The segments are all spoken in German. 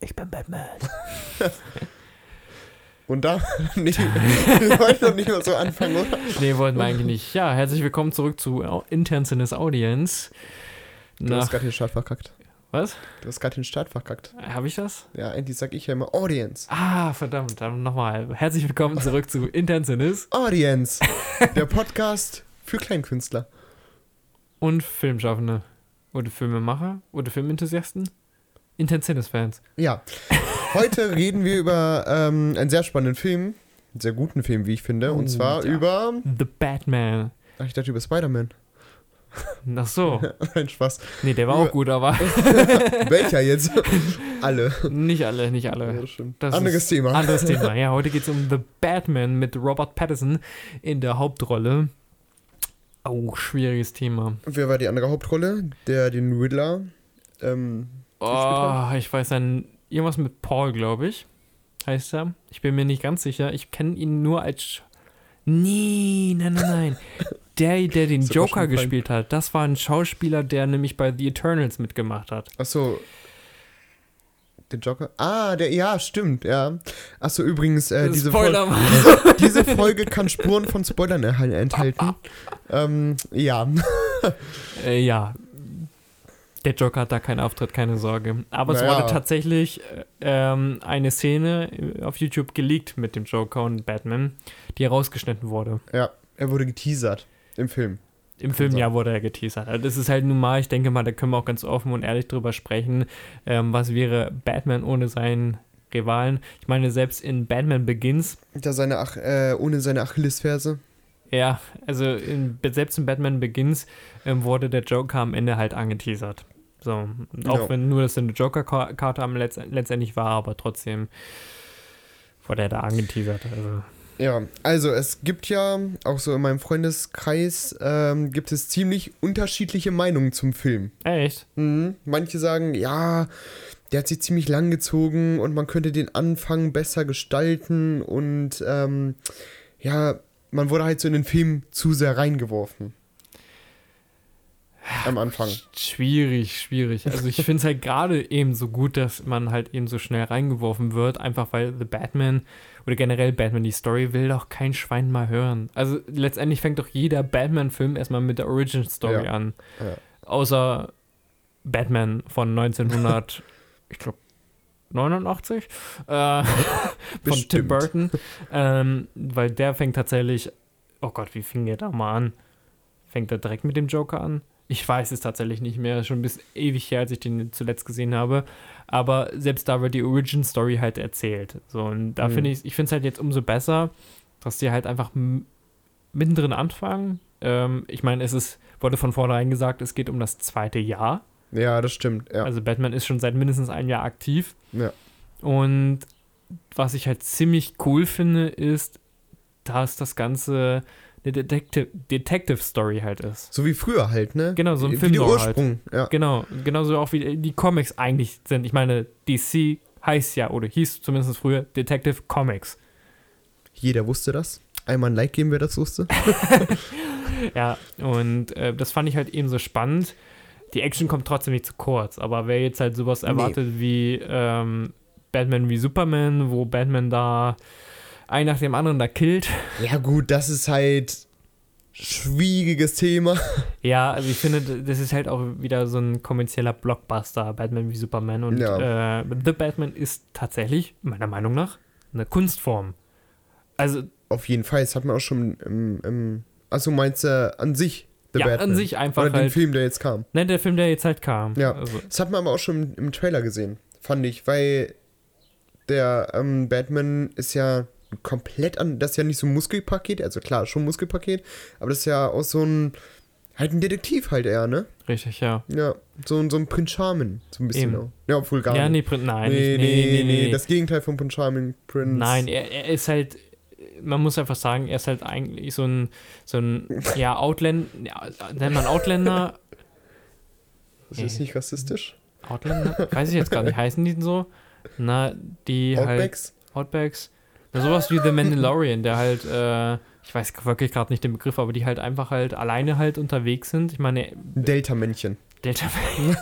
Ich bin Batman. Und da, nee, wir wollten doch nicht mal so anfangen, oder? Nee, wollten wir eigentlich nicht. Ja, herzlich willkommen zurück zu Sinnes Audience. Du hast gerade den Start verkackt. was? Du hast gerade den Start verkackt. Habe ich das? Ja, eigentlich sag ich ja immer Audience. Ah, verdammt, dann nochmal. Herzlich willkommen zurück zu Intern Sinnes Audience. Der Podcast für Kleinkünstler. und Filmschaffende. Oder Filmemacher oder Filmenthusiasten. Intern Sinnes-Fans. Ja. Heute reden wir über ähm, einen sehr spannenden Film. Einen sehr guten Film, wie ich finde. Und Oh, zwar ja. über. The Batman. Ach, ich dachte über Spider-Man. Ach so. Nein, Spaß. Nee, der war auch Über- gut, aber Welcher jetzt? Alle. nicht alle, nicht alle. Ja, das. Das Anderes Thema. Anderes Thema. Ja, heute geht es um The Batman mit Robert Pattinson in der Hauptrolle. Oh, schwieriges Thema. Wer war die andere Hauptrolle? Der den Riddler. Ähm, Oh, ich weiß dann irgendwas mit Paul, glaube ich. Heißt er. Ich bin mir nicht ganz sicher. Ich kenne ihn nur als. Nee, nein, nein, nein. Der, der den aber Joker fein. gespielt hat, das war ein Schauspieler, der nämlich bei The Eternals mitgemacht hat. Achso. Der Joker? Ah, der, ja, stimmt, ja. Achso, übrigens, äh, diese, Fol Spoiler. diese Folge kann Spuren von Spoilern enthalten. ähm, ja. Äh, ja. Der Joker hat da keinen Auftritt, keine Sorge. Aber es Naja. wurde tatsächlich äh, ähm, eine Szene äh, auf YouTube geleakt mit dem Joker und Batman, die herausgeschnitten wurde. Ja, er wurde geteasert im Film. Im Film ja wurde er geteasert. Also das ist halt nun mal, ich denke mal, da können wir auch ganz offen und ehrlich drüber sprechen. Ähm, was wäre Batman ohne seinen Rivalen? Ich meine, selbst in Batman Begins, Da seine Ach äh, ohne seine Achillesferse. ja, also in, selbst in Batman Begins ähm, wurde der Joker am Ende halt angeteasert. So, auch Ja. wenn nur das eine Joker-Karte am Letz letztendlich war, aber trotzdem wurde er da angeteasert. Also. Ja, also es gibt ja, auch so in meinem Freundeskreis, ähm, gibt es ziemlich unterschiedliche Meinungen zum Film. Echt? Mhm. Manche sagen, ja, der hat sich ziemlich lang gezogen und man könnte den Anfang besser gestalten und ähm, ja, man wurde halt so in den Film zu sehr reingeworfen. Am Anfang. Schwierig, schwierig. Also ich finde es halt gerade eben so gut, dass man halt eben so schnell reingeworfen wird, einfach weil The Batman oder generell Batman die Story will doch kein Schwein mal hören. Also letztendlich fängt doch jeder Batman-Film erstmal mit der Origin-Story Ja. an. Ja. Außer Batman von 1900, ich glaube 89 äh, von Tim. Burton, ähm, weil der fängt tatsächlich, oh Gott, wie fing der da mal an? Fängt er direkt mit dem Joker an? Ich weiß es tatsächlich nicht mehr, schon ein bisschen ewig her, als ich den zuletzt gesehen habe. Aber selbst da wird die Origin Story halt erzählt. So, und da Mhm. finde ich, ich finde es halt jetzt umso besser, dass die halt einfach mittendrin anfangen. Ähm, ich meine, es ist, wurde von vornherein gesagt, es geht um das zweite Jahr. Ja, das stimmt, ja. Also Batman ist schon seit mindestens einem Jahr aktiv. ja. Und was ich halt ziemlich cool finde, ist, dass das Ganze eine Detective, Detective Story halt ist. So wie früher halt, ne? Genau, so ein Wie Film der halt. Ursprung, ja. Genau, genauso auch wie die Comics eigentlich sind. Ich meine, DC heißt ja, oder hieß zumindest früher Detective Comics. Jeder wusste das. Einmal ein Like geben, wer das wusste. Ja, und äh, das fand ich halt eben so spannend. Die Action kommt trotzdem nicht zu kurz, aber wer jetzt halt sowas Nee. erwartet wie ähm, Batman wie Superman, wo Batman da ein nach dem anderen da killt, Ja, gut, das ist halt schwieriges Thema. Ja, also ich finde, das ist halt auch wieder so ein kommerzieller Blockbuster, Batman wie Superman. Und Ja. äh, The Batman ist tatsächlich, meiner Meinung nach, eine Kunstform. Also, Auf jeden Fall, das hat man auch schon im, im Achso, meinst du an sich The ja, Batman? an sich einfach Oder den halt. Film, der jetzt kam. Nein, der Film, der jetzt halt kam. Ja. Also, Das hat man aber auch schon im, im Trailer gesehen, fand ich, weil der ähm, Batman ist ja komplett an, das ist ja nicht so ein Muskelpaket, also klar, schon ein Muskelpaket, aber das ist ja auch so ein, halt ein Detektiv halt eher, ne? richtig, ja. Ja, so, ein- so ein Prince Charming, so ein bisschen Eben. auch. Ja, obwohl gar ja, nicht. nee, Prin- nein, nee, nicht, nee, nee, nee, das Gegenteil von Prince Charming, Prince. Nein, er, er ist halt, man muss einfach sagen, er ist halt eigentlich so ein, so ein, ja, Outlander, ja, nennt man Outlander, Das ist nicht rassistisch. Outlander? Weiß ich jetzt gar nicht, heißen die denn so? Na, die halt. Outbacks? Sowas wie The Mandalorian, der halt, äh, ich weiß wirklich gerade nicht den Begriff, aber die halt einfach halt alleine halt unterwegs sind. Ich meine, Delta-Männchen. Delta May.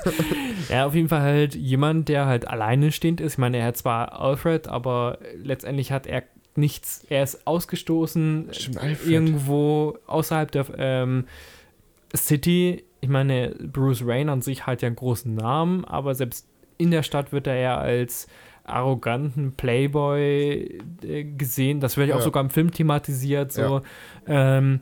ja, auf jeden Fall halt jemand, der halt alleine stehend ist. Ich meine, er hat zwar Alfred, aber letztendlich hat er nichts. Er ist ausgestoßen Stimmt, irgendwo außerhalb der ähm, City. Ich meine, Bruce Wayne an sich hat ja einen großen Namen, aber selbst in der Stadt wird er ja als arroganten Playboy äh, gesehen. Das wird ja auch sogar im Film thematisiert. So. Ja. Ähm,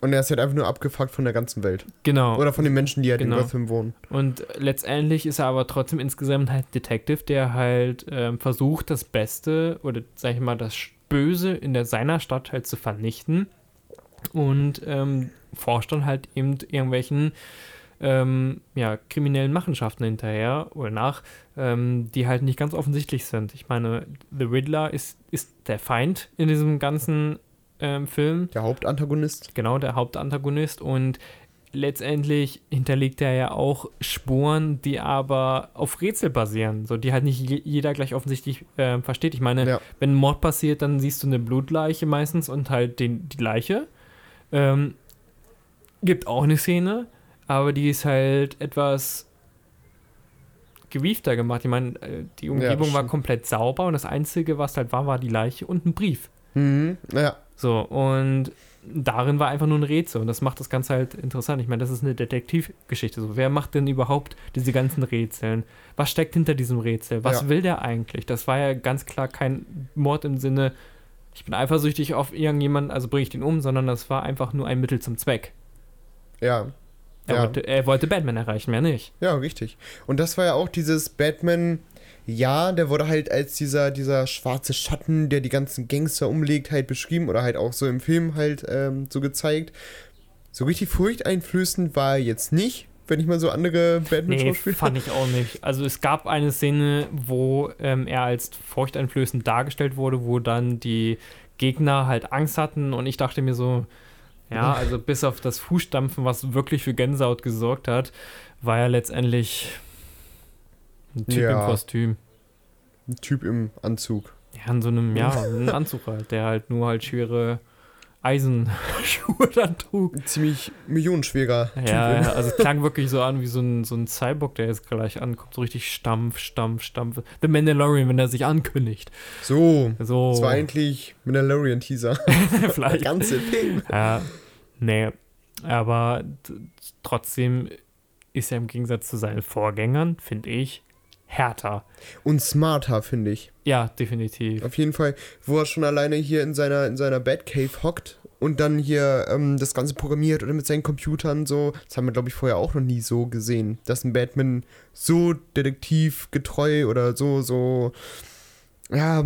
Und er ist halt einfach nur abgefuckt von der ganzen Welt. genau. Oder von den Menschen, die halt Genau. in Gotham wohnen. Und letztendlich ist er aber trotzdem insgesamt halt Detective, der halt ähm, versucht, das Beste oder sag ich mal, das Böse in der, seiner Stadt halt zu vernichten. Und ähm, forscht dann halt eben irgendwelchen ähm, ja, kriminellen Machenschaften hinterher oder nach, ähm, die halt nicht ganz offensichtlich sind. Ich meine, The Riddler ist, ist der Feind in diesem ganzen ähm, Film. Der Hauptantagonist. Genau, der Hauptantagonist. Und letztendlich hinterlegt er ja auch Spuren, die aber auf Rätsel basieren, so die halt nicht je- jeder gleich offensichtlich äh, versteht. Ich meine, Ja. wenn ein Mord passiert, dann siehst du eine Blutleiche meistens und halt den, die Leiche. Ähm, gibt auch eine Szene, aber die ist halt etwas gewiefter gemacht. Ich meine, äh, die Umgebung war stimmt. komplett sauber und das Einzige, was halt war, war die Leiche und ein Brief. Mhm. Ja. So, und darin war einfach nur ein Rätsel und das macht das Ganze halt interessant. Ich meine, das ist eine Detektivgeschichte. So, wer macht denn überhaupt diese ganzen Rätseln? Was steckt hinter diesem Rätsel? Was Ja. will der eigentlich? Das war ja ganz klar kein Mord im Sinne, ich bin eifersüchtig auf irgendjemanden, also bringe ich den um, sondern das war einfach nur ein Mittel zum Zweck. Ja. Er, Ja. wollte, er wollte Batman erreichen, mehr nicht. Ja, richtig. Und das war ja auch dieses Batman, ja, der wurde halt als dieser, dieser schwarze Schatten, der die ganzen Gangster umlegt, halt beschrieben oder halt auch so im Film halt ähm, so gezeigt. So richtig furchteinflößend war er jetzt nicht, wenn ich mal so andere Nee, Batman-Schauspieler. fand ich auch nicht. Also es gab eine Szene, wo ähm, er als furchteinflößend dargestellt wurde, wo dann die Gegner halt Angst hatten und ich dachte mir so, ja, also bis auf das Fußstampfen, was wirklich für Gänsehaut gesorgt hat, war er letztendlich ein Typ Ja. im Kostüm. Ein Typ im Anzug. Ja, in so einem, ja, ein Anzug halt, der halt nur halt schwere Eisenschuhe dann trug. Ziemlich millionenschwerer. Ja, ja, also es klang wirklich so an wie so ein, so ein Cyborg, der jetzt gleich ankommt. So richtig Stampf, Stampf, Stampf. The Mandalorian, wenn er sich ankündigt. So, So, das war eigentlich Mandalorian-Teaser. Der vielleicht. ganze Film. Ja, nee. Aber trotzdem ist er im Gegensatz zu seinen Vorgängern, finde ich, härter. Und smarter, finde ich. Ja, definitiv. Auf jeden Fall, wo er schon alleine hier in seiner, in seiner Batcave hockt und dann hier ähm, das Ganze programmiert oder mit seinen Computern so. Das haben wir, glaube ich, vorher auch noch nie so gesehen, dass ein Batman so detektivgetreu oder so, so, ja,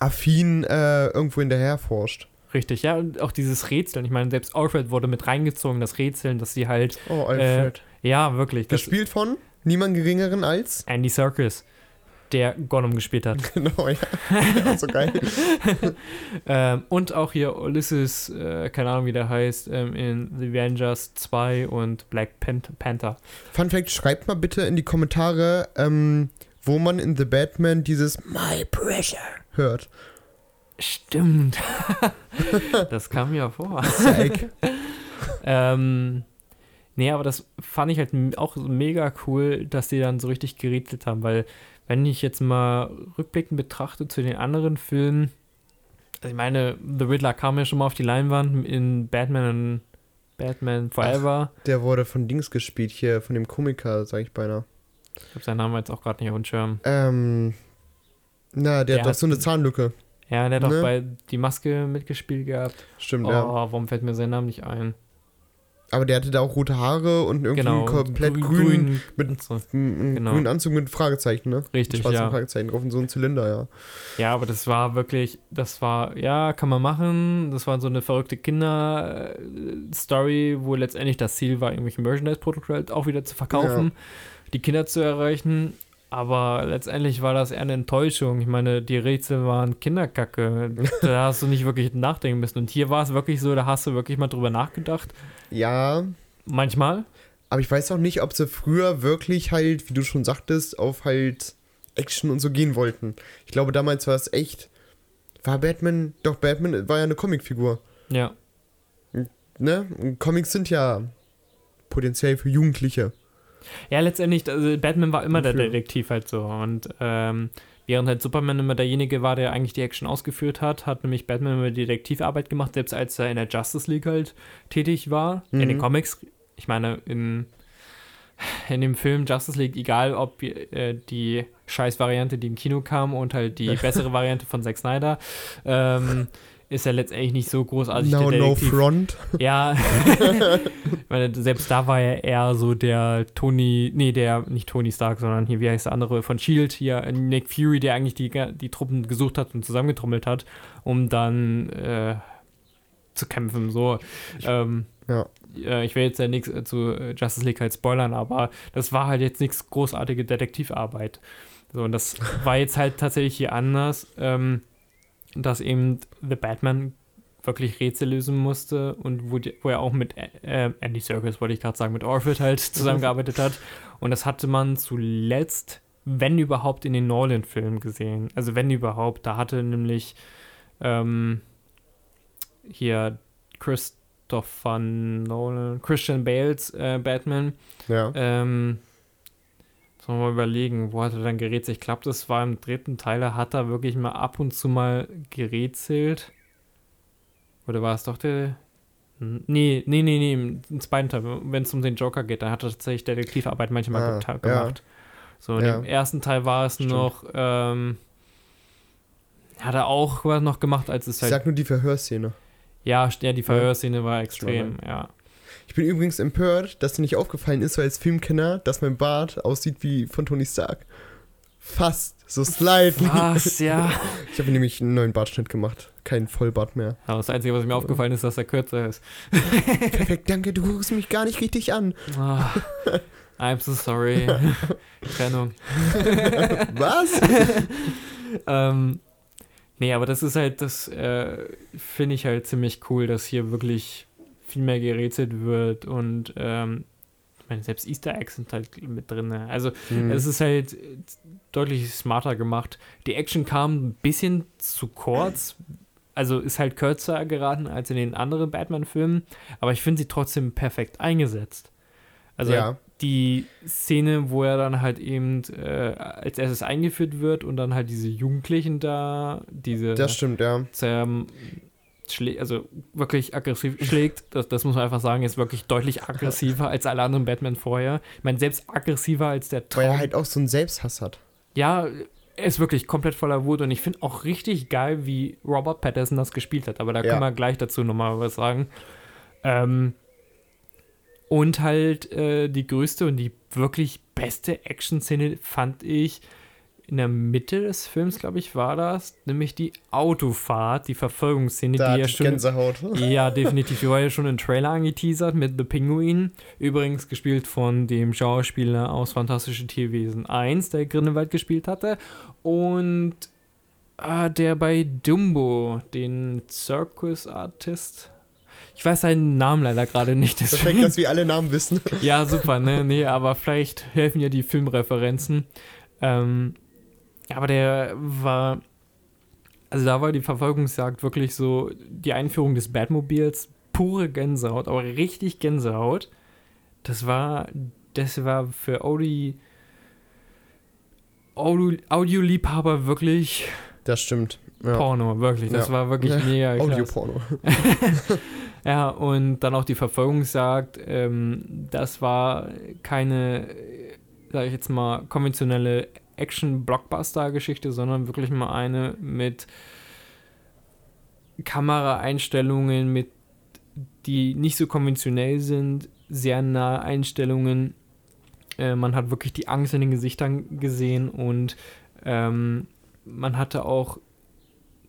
affin äh, irgendwo hinterher forscht. Richtig, ja. Und auch dieses Rätseln. Ich meine, selbst Alfred wurde mit reingezogen, das Rätseln, dass sie halt, Oh, Alfred. ja, wirklich. Das Gespielt von niemand geringeren als. Andy Serkis, der Gollum gespielt hat. Genau, ja. ja so geil. Ähm, und auch hier Ulysses, äh, keine Ahnung wie der heißt, ähm, in The Avengers 2 und Black Pan Panther. Fun Fact: Schreibt mal bitte in die Kommentare, ähm, wo man in The Batman dieses My Pressure hört. Stimmt. das kam mir vor. Zeig. ähm, nee, aber das fand ich halt auch mega cool, dass die dann so richtig gerätselt haben, weil wenn ich jetzt mal rückblickend betrachte zu den anderen Filmen, also ich meine, The Riddler kam ja schon mal auf die Leinwand in Batman und Batman Forever. Der wurde von Dings gespielt, hier, von dem Komiker, sag ich beinahe. Ich habe seinen Namen jetzt auch gerade nicht auf dem Schirm. Ähm, na, der, Der hat doch so eine Zahnlücke. Ja, der hat Ne? auch bei Die Maske mitgespielt gehabt. Stimmt, Oh, ja. warum fällt mir sein Name nicht ein? Aber der hatte da auch rote Haare und irgendwie Genau. komplett grün, grün, mit- so. Genau. grünen Anzug mit Fragezeichen, ne? Richtig, Schwarzen ja. Fragezeichen drauf und so ein Zylinder, ja. Ja, aber das war wirklich, das war, ja, kann man machen. Das war so eine verrückte Kinder-Story, wo letztendlich das Ziel war, irgendwelche Merchandise-Produkte halt auch wieder zu verkaufen, die Kinder zu erreichen. Aber letztendlich war das eher eine Enttäuschung. Ich meine, die Rätsel waren Kinderkacke. da hast du nicht wirklich nachdenken müssen. Und hier war es wirklich so, da hast du wirklich mal drüber nachgedacht. Ja, Manchmal. aber ich weiß auch nicht, ob sie früher wirklich halt, wie du schon sagtest, auf halt Action und so gehen wollten. Ich glaube, damals war es echt. War Batman, doch Batman war ja eine Comicfigur. Ja. Ne? Und Comics sind ja potenziell für Jugendliche. Ja, letztendlich, also Batman war immer der Detektiv halt so. Und ähm, während halt Superman immer derjenige war, der eigentlich die Action ausgeführt hat, hat nämlich Batman immer Detektivarbeit gemacht, selbst als er in der Justice League halt tätig war. Mhm. In den mhm. Comics, ich meine, in, in dem Film Justice League, egal ob äh, die Scheiß-Variante, die im Kino kam und halt die bessere Variante von Zack Snyder, ähm, ist ja letztendlich nicht so großartig. No, no front. Ja, meine, selbst da war er eher so der Tony, nee, der, nicht Tony Stark, sondern hier, wie heißt der andere von S.H.I.E.L.D., hier Nick Fury, der eigentlich die, die Truppen gesucht hat und zusammengetrommelt hat, um dann äh, zu kämpfen, so. Ähm, ja. Äh, ich will jetzt ja nichts zu Justice League halt spoilern, aber das war halt jetzt nichts großartige Detektivarbeit. So, und das war jetzt halt tatsächlich hier anders. Ähm, dass eben The Batman wirklich Rätsel lösen musste und wo, die, wo er auch mit äh, Andy Serkis, wollte ich gerade sagen, mit Orphan halt zusammengearbeitet hat. Und das hatte man zuletzt, wenn überhaupt, in den Nolan-Filmen gesehen. Also wenn überhaupt, da hatte nämlich ähm, hier Christopher Nolan, Christian Bales äh, Batman. Ja. Ähm, Sollen wir mal überlegen, wo hat er dann gerätselt? Ich glaube, das war im dritten Teil, da hat er wirklich mal ab und zu mal gerätselt. Oder war es doch der. Nee, nee, nee, nee, im zweiten Teil, wenn es um den Joker geht, da hat er tatsächlich Detektivarbeit manchmal ah, gemacht. Ja. So, ja. im ersten Teil war es Stimmt. noch. Ähm, hat er auch was noch gemacht, als es halt. Ich sag nur die Verhörszene. Ja, ja die Verhörszene war extrem, ja. Ich bin übrigens empört, dass dir nicht aufgefallen ist, weil als Filmkenner, dass mein Bart aussieht wie von Tony Stark. Fast, so slightly. Was, ja. Ich habe nämlich einen neuen Bartschnitt gemacht. Kein Vollbart mehr. Ja, das Einzige, was mir aufgefallen ist, dass er kürzer ist. Perfekt, danke, du guckst mich gar nicht richtig an. Oh, I'm so sorry. Trennung. was? ähm, nee, aber das ist halt, das äh, finde ich halt ziemlich cool, dass hier wirklich viel mehr gerätselt wird und ähm, ich meine, selbst Easter Eggs sind halt mit drin. Ne? Also mhm. es ist halt deutlich smarter gemacht. Die Action kam ein bisschen zu kurz, also ist halt kürzer geraten als in den anderen Batman-Filmen, aber ich finde sie trotzdem perfekt eingesetzt. Also ja. die Szene, wo er dann halt eben äh, als erstes eingeführt wird und dann halt diese Jugendlichen da, diese das stimmt, ja also wirklich aggressiv schlägt, das, das muss man einfach sagen, ist wirklich deutlich aggressiver als alle anderen Batman vorher. Ich meine, selbst aggressiver als der Traum. Weil er halt auch so einen Selbsthass hat. Ja, er ist wirklich komplett voller Wut und ich finde auch richtig geil, wie Robert Patterson das gespielt hat, aber da ja. können wir gleich dazu nochmal was sagen. Ähm, und halt äh, die größte und die wirklich beste Action-Szene fand ich, in der Mitte des Films, glaube ich, war das, nämlich die Autofahrt, die Verfolgungsszene, da die ja schon. Gänsehaut. Ja, definitiv. Die war ja schon im Trailer angeteasert mit The Penguin. Übrigens gespielt von dem Schauspieler aus Fantastische Tierwesen 1, der Grindelwald gespielt hatte. Und äh, der bei Dumbo, den Circus Artist. Ich weiß seinen Namen leider gerade nicht. Perfekt, dass wir alle Namen wissen. ja, super, ne? Nee, aber vielleicht helfen ja die Filmreferenzen. Ähm, aber der war, also da war die Verfolgungsjagd wirklich so die Einführung des Batmobils, pure Gänsehaut, aber richtig Gänsehaut. Das war, das war für Audi, Audio, Audioliebhaber wirklich. Das stimmt. Ja. Porno, wirklich. Das ja. war wirklich ja. mega. Audio-Porno. ja, und dann auch die Verfolgungsjagd. Ähm, das war keine, sag ich jetzt mal, konventionelle Action-Blockbuster-Geschichte, sondern wirklich mal eine mit Kameraeinstellungen, mit die nicht so konventionell sind, sehr nahe Einstellungen. Äh, man hat wirklich die Angst in den Gesichtern gesehen und ähm, man hatte auch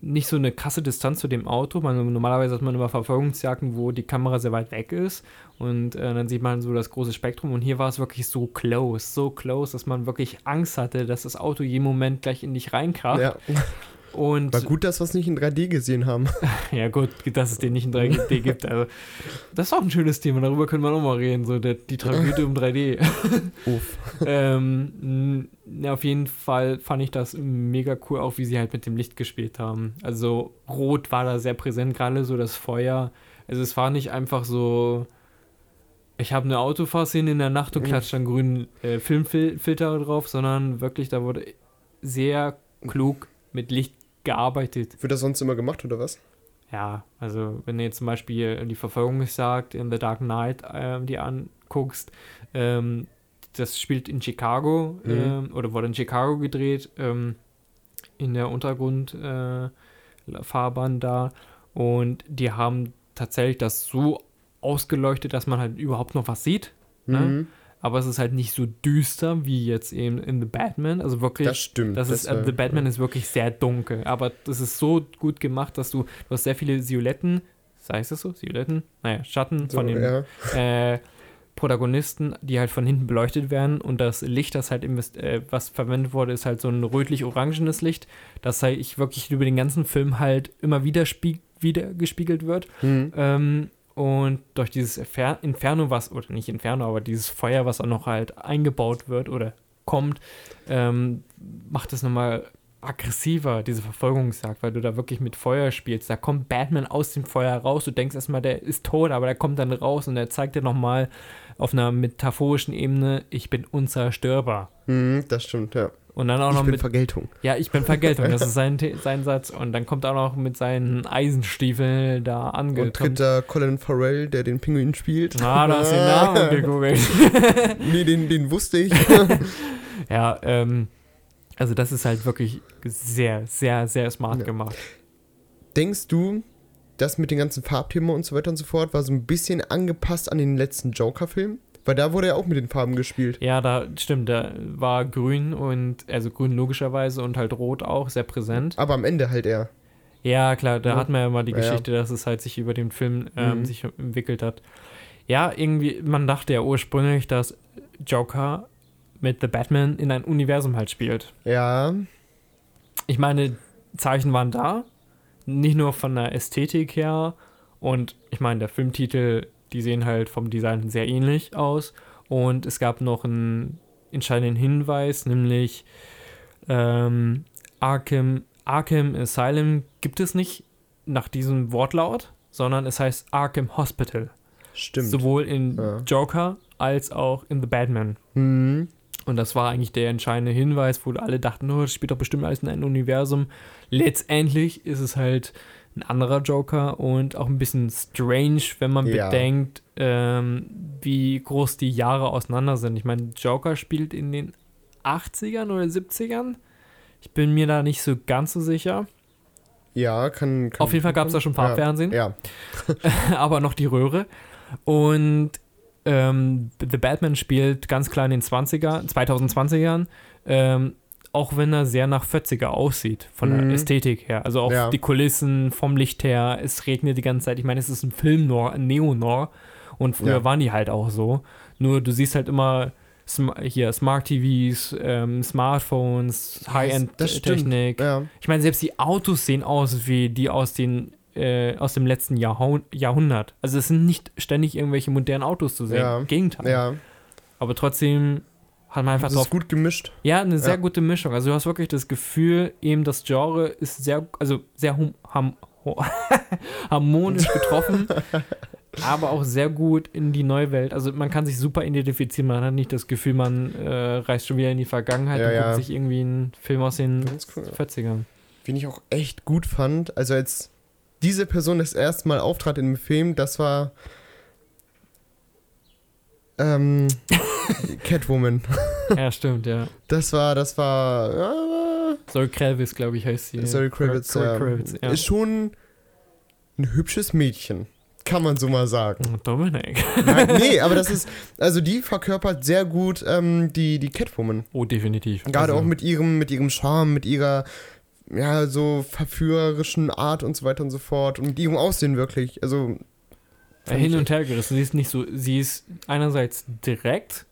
nicht so eine krasse Distanz zu dem Auto. Man, normalerweise hat man immer Verfolgungsjagden, wo die Kamera sehr weit weg ist und äh, dann sieht man so das große Spektrum und hier war es wirklich so close, so close, dass man wirklich Angst hatte, dass das Auto jeden Moment gleich in dich reinkracht. Ja. Und War gut, dass wir es nicht in 3D gesehen haben. ja, gut, dass es den nicht in 3D gibt. Also, das ist auch ein schönes Thema, darüber können wir auch mal reden, so der, die Tragödie um 3D. Uff. ähm, auf jeden Fall fand ich das mega cool, auch wie sie halt mit dem Licht gespielt haben. Also, Rot war da sehr präsent, gerade so das Feuer. Also, es war nicht einfach so ich habe eine Autofahrszene in der Nacht und klatscht dann grünen äh, Filmfilter drauf, sondern wirklich, da wurde sehr klug mit Licht gearbeitet. Wird das sonst immer gemacht oder was? Ja, also wenn du jetzt zum Beispiel die Verfolgungsjagd in The Dark Knight ähm, die anguckst, ähm, das spielt in Chicago Mhm. ähm, oder wurde in Chicago gedreht, ähm, in der Untergrundfahrbahn äh, da und die haben tatsächlich das so ausgeleuchtet, dass man halt überhaupt noch was sieht, Ne? Aber es ist halt nicht so düster wie jetzt eben in The Batman, also wirklich Das stimmt. das ist, äh, war- The Batman ist wirklich sehr dunkel, aber das ist so gut gemacht, dass du, du hast sehr viele Silhouetten, heißt das so? Silhouetten? Naja, Schatten so, von den ja. äh, Protagonisten, die halt von hinten beleuchtet werden und das Licht, das halt äh, was verwendet wurde, ist halt so ein rötlich-orangenes Licht, das halt ich wirklich über den ganzen Film halt immer wieder, wieder gespiegelt wird. Mhm. Ähm, und durch dieses Infer Inferno, was, oder nicht Inferno, aber dieses Feuer, was auch noch halt eingebaut wird oder kommt, ähm, macht es nochmal aggressiver, diese Verfolgungsjagd, weil du da wirklich mit Feuer spielst. Da kommt Batman aus dem Feuer raus, du denkst erstmal, der ist tot, aber der kommt dann raus und er zeigt dir nochmal auf einer metaphorischen Ebene, ich bin unzerstörbar. Mhm, das stimmt, ja. Und dann auch ich noch bin mit Vergeltung. ja, ich bin Vergeltung, das ist sein, sein Satz. Und dann kommt er auch noch mit seinen Eisenstiefeln da Und angekommen. tritt da Colin Farrell, der den Pinguin spielt. Ah, da hast du den Namen gegoogelt. nee, den, den wusste ich. ja, ähm, also das ist halt wirklich sehr, sehr, sehr smart Ja. gemacht. Denkst du, das mit den ganzen Farbthemen und so weiter und so fort war so ein bisschen angepasst an den letzten Joker-Film? Weil da wurde ja auch mit den Farben gespielt. Ja, da stimmt, da war grün und, also grün logischerweise und halt rot auch sehr präsent. Aber am Ende halt eher. Ja, klar, da Ja. hat man ja mal die Ja, ja. Geschichte, dass es halt sich über den Film ähm, Mhm. sich entwickelt hat. Ja, irgendwie, man dachte ja ursprünglich, dass Joker mit The Batman in ein Universum halt spielt. Ja. ich meine, Zeichen waren da, nicht nur von der Ästhetik her und ich meine, der Filmtitel, die sehen halt vom Design sehr ähnlich aus und es gab noch einen entscheidenden Hinweis, nämlich ähm, Arkham, Arkham Asylum gibt es nicht nach diesem Wortlaut, sondern es heißt Arkham Hospital. Stimmt. Sowohl in Ja. Joker als auch in The Batman. Mhm. Und das war eigentlich der entscheidende Hinweis, wo alle dachten, oh, das spielt doch bestimmt alles in einem Universum. Letztendlich ist es halt ein anderer Joker und auch ein bisschen strange, wenn man Ja. bedenkt, ähm, wie groß die Jahre auseinander sind. Ich meine, Joker spielt in den 80ern oder 70ern. Ich bin mir da nicht so ganz so sicher. Ja, kann. kann Auf jeden Fall gab es da schon Farbfernsehen. Ja. aber noch die Röhre. Und ähm, The Batman spielt ganz klar in den 20er, 2020ern, ähm, auch wenn er sehr nach 40er aussieht, von Mhm. der Ästhetik her. Also auch Ja. die Kulissen, vom Licht her, es regnet die ganze Zeit. Ich meine, es ist ein Film-Noir, ein Neo-Noir. Und früher Ja. waren die halt auch so. Nur du siehst halt immer Sm hier Smart TVs, ähm, Smartphones. High-End-Technik. Ja. Ich meine, selbst die Autos sehen aus wie die aus den äh, aus dem letzten Jahrhun Jahrhundert. Also es sind nicht ständig irgendwelche modernen Autos zu sehen. Im Gegenteil. Aber trotzdem hat man einfach Das drauf. ist gut gemischt. Ja, eine sehr Ja. gute Mischung. Also du hast wirklich das Gefühl, eben das Genre ist sehr, also sehr hum, ham, harmonisch getroffen, aber auch sehr gut in die neue Welt. Also man kann sich super identifizieren. Man hat nicht das Gefühl, man äh, reist schon wieder in die Vergangenheit Ja, und ja. guckt sich irgendwie einen Film aus den cool. 40ern. Wen ich auch echt gut fand, also als diese Person das erste Mal auftrat in dem Film, das war ähm, Catwoman. ja, stimmt, ja. Das war, das war äh, Zoe Kravitz, glaube ich, heißt sie. Zoe Kravitz, Zoe ja. Kravitz, ja. ist schon ein hübsches Mädchen. Kann man so mal sagen. Dominik. Nein, nee, aber das ist, also die verkörpert sehr gut ähm, die, die Catwoman. Oh, definitiv. Gerade also, auch mit ihrem, mit ihrem Charme, mit ihrer, ja, so verführerischen Art und so weiter und so fort. Und mit ihrem Aussehen wirklich. Also. hin und her gerissen. Sie ist nicht so, sie ist einerseits direkt,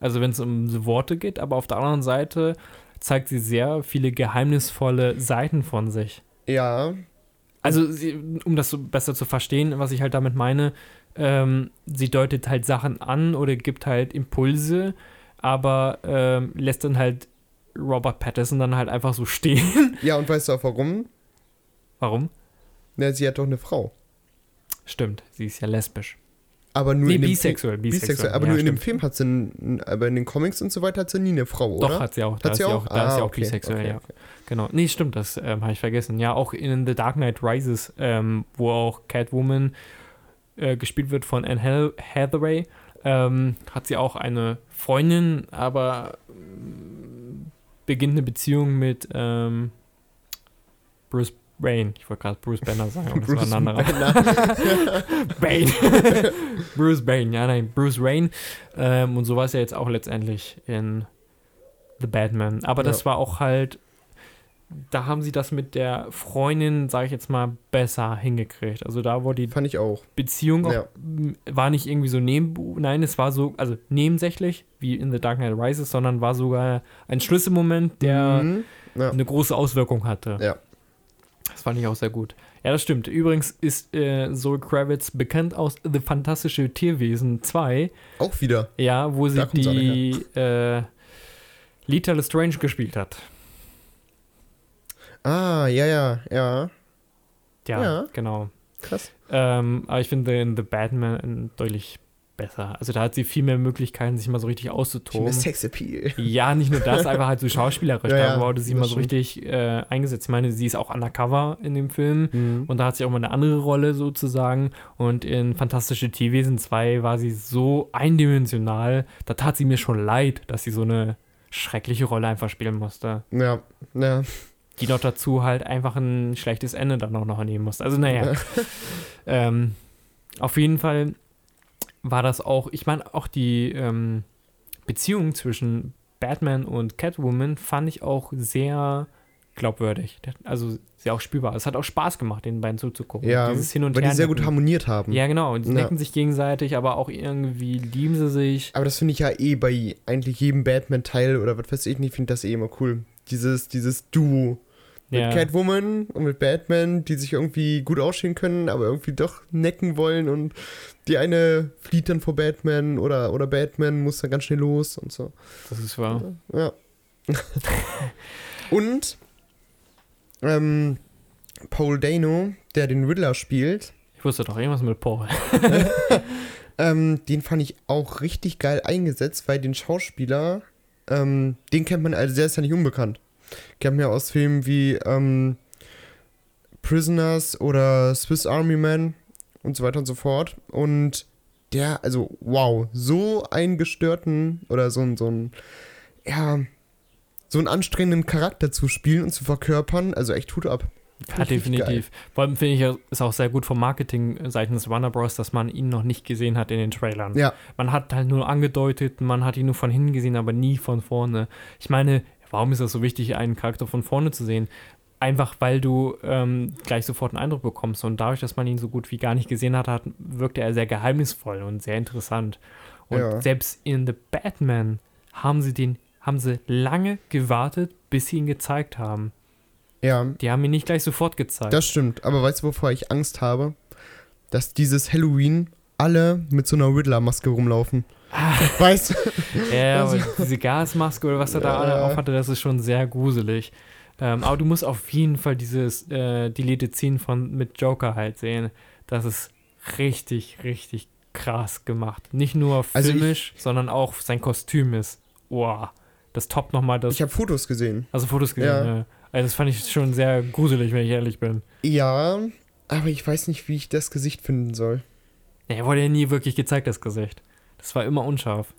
also wenn es um Worte geht, aber auf der anderen Seite zeigt sie sehr viele geheimnisvolle Seiten von sich. Ja, Also, um das so besser zu verstehen, was ich halt damit meine, ähm, sie deutet halt Sachen an oder gibt halt Impulse, aber ähm, lässt dann halt Robert Pattinson dann halt einfach so stehen. ja, und weißt du auch warum? Warum? Na, sie hat doch eine Frau. Stimmt, sie ist ja lesbisch. Aber nur Nee, in dem bisexuell, Film, bisexuell, bisexuell. Aber ja, nur in dem stimmt. Film hat sie, einen- aber in den Comics und so weiter hat sie nie eine Frau, oder? Doch, hat sie auch. Da Hat ist sie auch? da ist Ah, sie auch okay, bisexuell, okay, ja. okay. Genau. Nee, stimmt, das ähm, habe ich vergessen. Ja, auch in The Dark Knight Rises, ähm, wo auch Catwoman äh, gespielt wird von Anne Hath- Hathaway, ähm, hat sie auch eine Freundin, aber ähm, beginnt eine Beziehung mit ähm, Bruce Wayne. Ich wollte gerade Bruce Banner sagen, aber das Bruce war ein anderer. Banner. Bane. Bruce Bane, ja, nein, Bruce Wayne. Ähm, und so war es ja jetzt auch letztendlich in The Batman. Aber das Ja. war auch halt, da haben sie das mit der Freundin, sage ich jetzt mal, besser hingekriegt. Also da wurde die Fand ich auch. Beziehung auch, Ja. war nicht irgendwie so neben, nein, es war so, also nebensächlich, wie in The Dark Knight Rises, sondern war sogar ein Schlüsselmoment, der Mhm. Ja. eine große Auswirkung hatte. Ja. Das fand ich auch sehr gut. Ja, das stimmt. Übrigens ist äh, Zoe Kravitz bekannt aus The Fantastische Tierwesen 2, Auch wieder. ja, wo sie die äh, Lita Lestrange gespielt hat. Ah, ja, ja, ja. Ja, Ja. genau. Krass. Ähm, aber ich finde in The Batman deutlich besser. Also da hat sie viel mehr Möglichkeiten, sich mal so richtig auszutoben. mehr Sexappeal. Ja, nicht nur das, einfach halt so schauspielerisch. Ja, da wurde sie mal so stimmt. richtig äh, eingesetzt. Ich meine, sie ist auch undercover in dem Film. Mhm. Und da hat sie auch mal eine andere Rolle sozusagen. Und in Fantastische Tierwesen 2 war sie so eindimensional, da tat sie mir schon leid, dass sie so eine schreckliche Rolle einfach spielen musste. Ja, ja. Die noch dazu halt einfach ein schlechtes Ende dann auch noch nehmen musste. Also naja. ähm, auf jeden Fall war das auch, ich meine, auch die ähm, Beziehung zwischen Batman und Catwoman fand ich auch sehr glaubwürdig. Also sehr auch spürbar. Es hat auch Spaß gemacht, den beiden zuzugucken. Ja, Dieses Hin und weil die Her sehr gut harmoniert haben. Ja, genau. Und sie Ja. necken sich gegenseitig, aber auch irgendwie lieben sie sich. Aber das finde ich ja eh bei eigentlich jedem Batman-Teil oder was weiß ich nicht, finde das eh immer cool. Dieses, dieses Duo mit Ja. Catwoman und mit Batman, die sich irgendwie gut ausstehen können, aber irgendwie doch necken wollen und die eine flieht dann vor Batman oder, oder Batman muss dann ganz schnell los und so. Das ist wahr. Ja. und ähm, Paul Dano, der den Riddler spielt, Ich wusste doch irgendwas mit Paul. Ähm, den fand ich auch richtig geil eingesetzt, weil den Schauspieler, ähm, den kennt man, also der ist ja nicht unbekannt. Kennt man ja aus Filmen wie ähm, Prisoners oder Swiss Army Man und so weiter und so fort. Und der, also wow, so einen gestörten oder so, ein- so ein, ja, so einen anstrengenden Charakter zu spielen und zu verkörpern, also echt Hut ab. Ja, definitiv. Vor allem finde ich, ist auch sehr gut vom Marketing seitens Warner Bros., dass man ihn noch nicht gesehen hat in den Trailern. Ja, Man hat halt nur angedeutet, man hat ihn nur von hinten gesehen, aber nie von vorne. Ich meine, warum ist das so wichtig, einen Charakter von vorne zu sehen? Einfach weil du ähm, gleich sofort einen Eindruck bekommst. Und dadurch, dass man ihn so gut wie gar nicht gesehen hat, hat wirkte er sehr geheimnisvoll und sehr interessant. Und Ja. selbst in The Batman haben sie den, haben sie lange gewartet, bis sie ihn gezeigt haben. ja, Die haben ihn nicht gleich sofort gezeigt. Das stimmt, aber weißt du, wovor ich Angst habe? Dass dieses Halloween alle mit so einer Riddler-Maske rumlaufen. Weißt du? Ja, Also- aber diese Gasmaske oder was er da Ja. auf hatte, das ist schon sehr gruselig. Ähm, aber du musst auf jeden Fall dieses äh, Deleted Scene von mit Joker halt sehen. Das ist richtig, richtig krass gemacht. Nicht nur Also ich- filmisch, sondern auch sein Kostüm ist. Boah, das toppt nochmal das. Ich habe Fotos gesehen. also Fotos gesehen, Ja. ja. Also das fand ich schon sehr gruselig, wenn ich ehrlich bin. Ja, aber ich weiß nicht, wie ich das Gesicht finden soll. Ja, er wurde ja nie wirklich gezeigt, das Gesicht. Das war immer unscharf.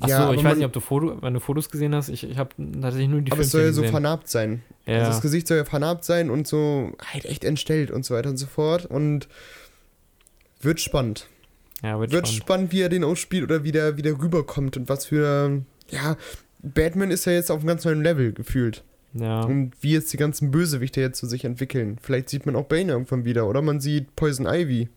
Achso, Ja, ich weiß nicht, ob du Foto, wenn du Fotos gesehen hast. Ich, ich habe tatsächlich nur die aber es soll ja so vernarbt sein. Ja. Also das Gesicht soll ja vernarbt sein und so halt echt entstellt und so weiter und so fort. Und wird spannend. ja, wird, Wird spannend. spannend, wie er den ausspielt oder wie der, wie der rüberkommt und was für. Ja, Batman ist ja jetzt auf einem ganz neuen Level gefühlt. Ja. Und wie jetzt die ganzen Bösewichte jetzt zu sich entwickeln. Vielleicht sieht man auch Bane irgendwann wieder. Oder man sieht Poison Ivy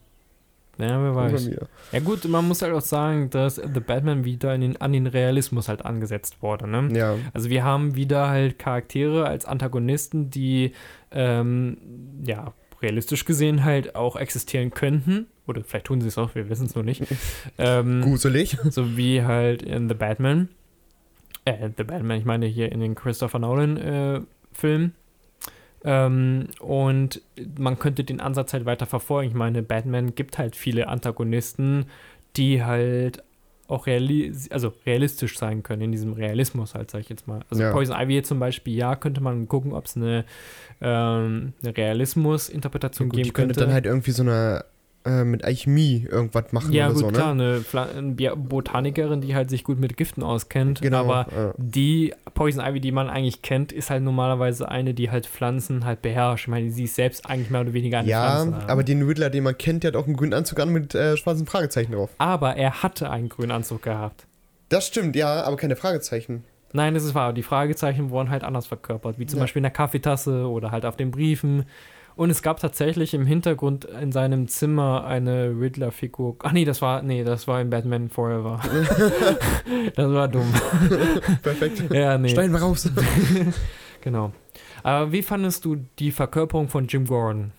ja, wer weiß. Ja gut, man muss halt auch sagen, dass The Batman wieder den, an den Realismus halt angesetzt wurde. Ne? Ja. Also wir haben wieder halt Charaktere als Antagonisten, die ähm, ja realistisch gesehen halt auch existieren könnten. Oder vielleicht tun sie es auch, wir wissen es nur nicht. ähm, Gruselig. So wie halt in The Batman. Äh, The Batman, ich meine hier in den Christopher Nolan äh, Film. Ähm, und man könnte den Ansatz halt weiter verfolgen. Ich meine, Batman gibt halt viele Antagonisten, die halt auch reali also realistisch sein können, in diesem Realismus halt, sag ich jetzt mal. Also Ja. Poison Ivy zum Beispiel, ja, könnte man gucken, ob es eine, ähm, eine Realismus-Interpretation Gut, geben könnte könnte. dann halt irgendwie so eine äh, mit Alchemie irgendwas machen ja, oder gut, so, ne? klar, eine, Pfla- eine Botanikerin, die halt sich gut mit Giften auskennt, Genau. aber ja. die Poison Ivy, die man eigentlich kennt, ist halt normalerweise eine, die halt Pflanzen halt beherrscht. Ich meine, sie ist selbst eigentlich mehr oder weniger eine Ja, Pflanze. aber den Riddler, den man kennt, der hat auch einen grünen Anzug an mit äh, schwarzen Fragezeichen drauf. aber er hatte einen grünen Anzug gehabt. Das stimmt, ja, aber keine Fragezeichen. Nein, das ist wahr. Die Fragezeichen wurden halt anders verkörpert, wie zum Ja. Beispiel in der Kaffeetasse oder halt auf den Briefen. Und es gab tatsächlich im Hintergrund in seinem Zimmer eine Riddler-Figur. Ach nee, das war, nee, das war in Batman Forever. das war dumm. Perfekt. Ja, nee. Wir raus. Genau. Aber wie fandest du die Verkörperung von Jim Gordon?